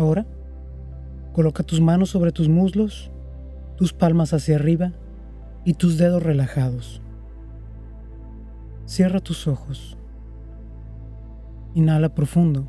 Ahora, coloca tus manos sobre tus muslos, tus palmas hacia arriba y tus dedos relajados. Cierra tus ojos. Inhala profundo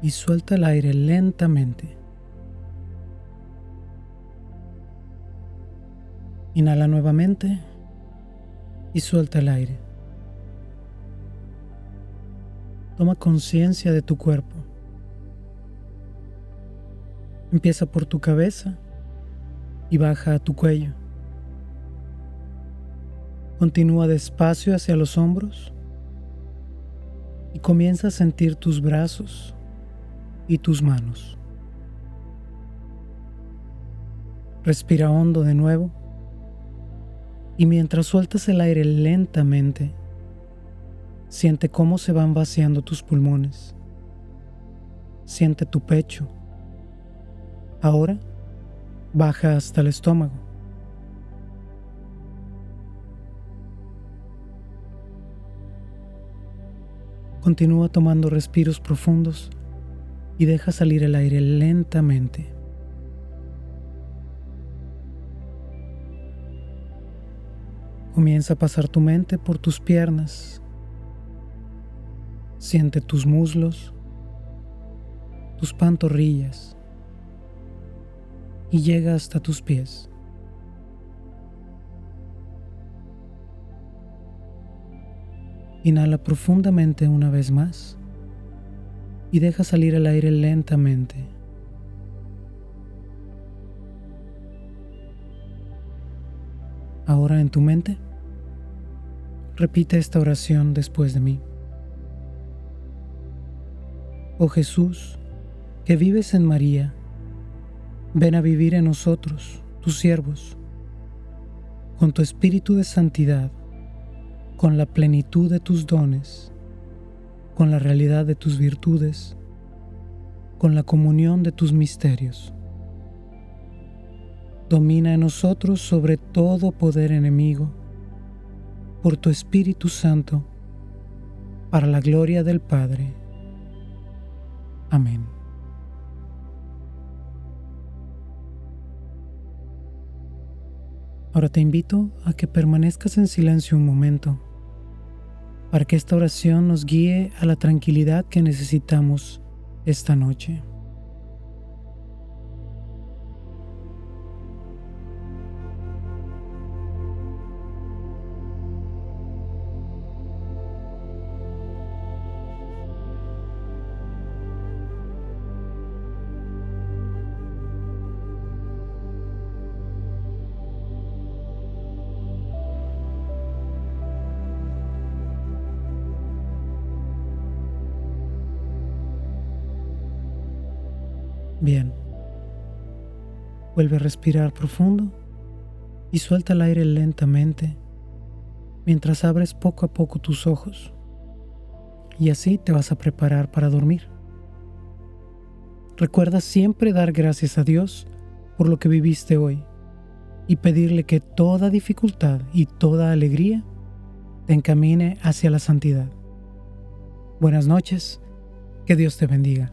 y suelta el aire lentamente. Inhala nuevamente y suelta el aire. Toma conciencia de tu cuerpo. Empieza por tu cabeza y baja a tu cuello. Continúa despacio hacia los hombros y comienza a sentir tus brazos y tus manos. Respira hondo de nuevo y mientras sueltas el aire lentamente, siente cómo se van vaciando tus pulmones. Siente tu pecho Ahora baja hasta el estómago. Continúa tomando respiros profundos y deja salir el aire lentamente. Comienza a pasar tu mente por tus piernas. Siente tus muslos, tus pantorrillas y llega hasta tus pies. Inhala profundamente una vez más y deja salir el aire lentamente. Ahora en tu mente, repite esta oración después de mí. Oh Jesús, que vives en María, Ven a vivir en nosotros, tus siervos, con tu espíritu de santidad, con la plenitud de tus dones, con la realidad de tus virtudes, con la comunión de tus misterios. Domina en nosotros sobre todo poder enemigo, por tu Espíritu Santo, para la gloria del Padre. Amén. Ahora te invito a que permanezcas en silencio un momento para que esta oración nos guíe a la tranquilidad que necesitamos esta noche. Bien. Vuelve a respirar profundo y suelta el aire lentamente mientras abres poco a poco tus ojos. Y así te vas a preparar para dormir. Recuerda siempre dar gracias a Dios por lo que viviste hoy y pedirle que toda dificultad y toda alegría te encamine hacia la santidad. Buenas noches, que Dios te bendiga.